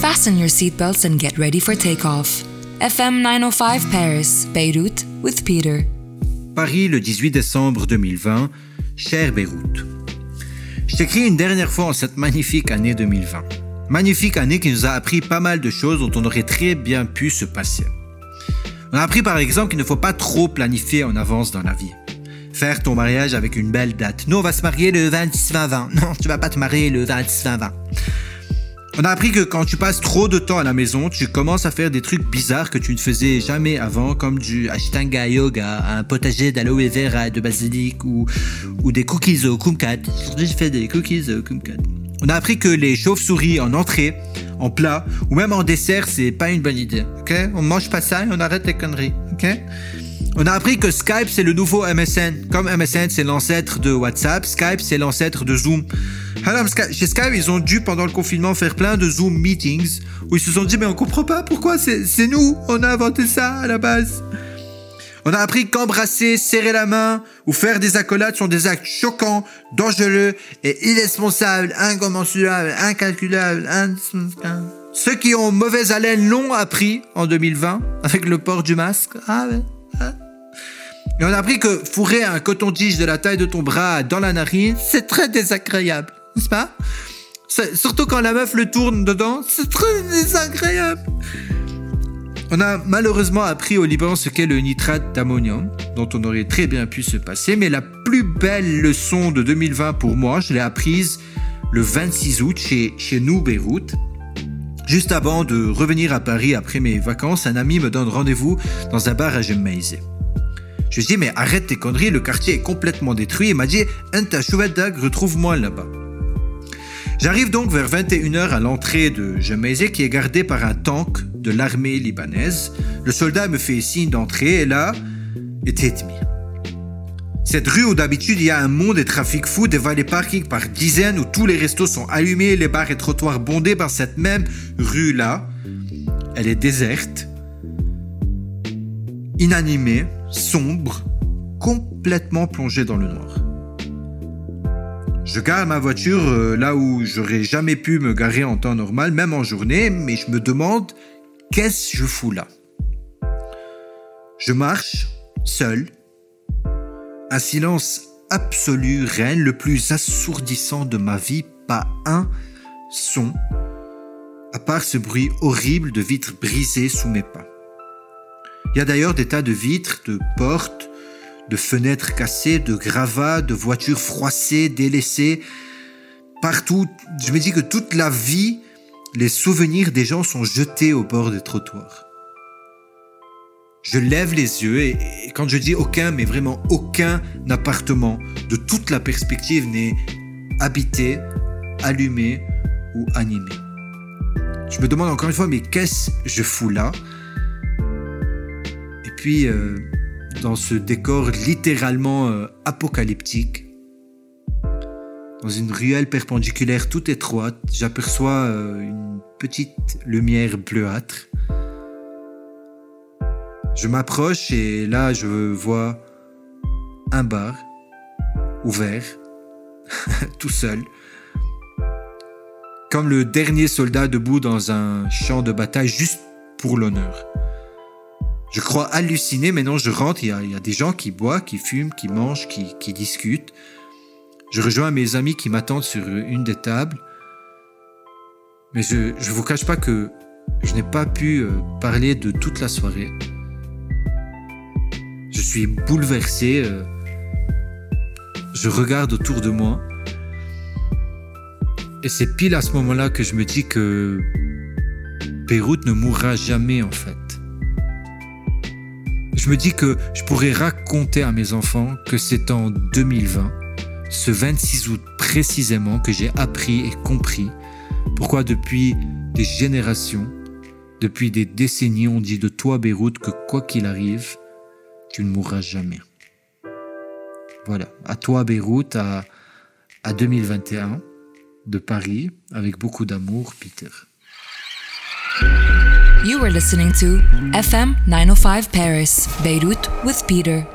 Fasten your seatbelts and get ready for takeoff. FM 905 Paris, Beirut, with Peter. Paris, le 18 décembre 2020. Cher Beyrouth. Je t'écris une dernière fois en cette magnifique année 2020. Magnifique année qui nous a appris pas mal de choses dont on aurait très bien pu se passer. On a appris par exemple qu'il ne faut pas trop planifier en avance dans la vie. Faire ton mariage avec une belle date. Nous, on va se marier le 26-20-20. Non, tu vas pas te marier le 26-20-20. On a appris que quand tu passes trop de temps à la maison, tu commences à faire des trucs bizarres que tu ne faisais jamais avant, comme du Ashtanga Yoga, un potager d'aloe vera, de basilic ou, ou des cookies au kumquat. J'ai fait des cookies au kumquat. On a appris que les chauves-souris en entrée, en plat ou même en dessert, c'est pas une bonne idée. Ok? On mange pas ça et on arrête les conneries. Ok? On a appris que Skype c'est le nouveau MSN. Comme MSN c'est l'ancêtre de WhatsApp, Skype c'est l'ancêtre de Zoom. Alors chez Skype ils ont dû pendant le confinement faire plein de Zoom meetings où ils se sont dit mais on comprend pas pourquoi c'est nous, on a inventé ça à la base. On a appris qu'embrasser, serrer la main ou faire des accolades sont des actes choquants, dangereux et irresponsables, incommensurables, incalculables, Ceux qui ont mauvaise haleine l'ont appris en 2020 avec le port du masque. Ah ouais. Et on a appris que fourrer un coton-tige de la taille de ton bras dans la narine, c'est très désagréable, pas? Surtout quand la meuf le tourne dedans, c'est très désagréable. On a malheureusement appris au Liban ce qu'est le nitrate d'ammonium, dont on aurait très bien pu se passer, mais la plus belle leçon de 2020 pour moi, je l'ai apprise le 26 août chez, chez nous, Beyrouth. Juste avant de revenir à Paris après mes vacances, un ami me donne rendez-vous dans un bar à Jemmeizé. Je lui dis, mais arrête tes conneries, le quartier est complètement détruit. Il m'a dit, Enta retrouve-moi là-bas. J'arrive donc vers 21h à l'entrée de Jemmeizé qui est gardé par un tank de l'armée libanaise. Le soldat me fait signe d'entrée et là, était Cette rue où d'habitude il y a un monde et trafic fou, des vallées parking par dizaines où tous les restos sont allumés, les bars et trottoirs bondés par cette même rue-là, elle est déserte, inanimée, sombre, complètement plongée dans le noir. Je gare ma voiture euh, là où j'aurais jamais pu me garer en temps normal, même en journée, mais je me demande qu'est-ce que je fous là? Je marche, seul. Un silence absolu règne, le plus assourdissant de ma vie, pas un son, à part ce bruit horrible de vitres brisées sous mes pas. Il y a d'ailleurs des tas de vitres, de portes, de fenêtres cassées, de gravats, de voitures froissées, délaissées. Partout, je me dis que toute la vie, les souvenirs des gens sont jetés au bord des trottoirs. Je lève les yeux et, quand je dis aucun, mais vraiment aucun appartement de toute la perspective n'est habité, allumé ou animé. Je me demande encore une fois, mais qu'est-ce que je fous là? Et puis, euh, dans ce décor littéralement euh, apocalyptique. Dans une ruelle perpendiculaire toute étroite, j'aperçois euh, une petite lumière bleuâtre. Je m'approche et là je vois un bar ouvert, tout seul, comme le dernier soldat debout dans un champ de bataille juste pour l'honneur. Je crois halluciner, maintenant je rentre, il y, a, des gens qui boivent, qui fument, qui mangent, qui, discutent. Je rejoins mes amis qui m'attendent sur une des tables. Mais je ne vous cache pas que je n'ai pas pu euh, parler de toute la soirée. Je suis bouleversé. Euh, je regarde autour de moi. Et c'est pile à ce moment-là que je me dis que Beyrouth ne mourra jamais en fait. Je me dis que je pourrais raconter à mes enfants que c'est en 2020, ce 26 août précisément, que j'ai appris et compris pourquoi depuis des générations, depuis des décennies, on dit de toi, Beyrouth, que quoi qu'il arrive, tu ne mourras jamais. Voilà, à toi, Beyrouth, à, à 2021, de Paris, avec beaucoup d'amour, Peter. You were listening to FM 905 Paris, Beirut with Peter.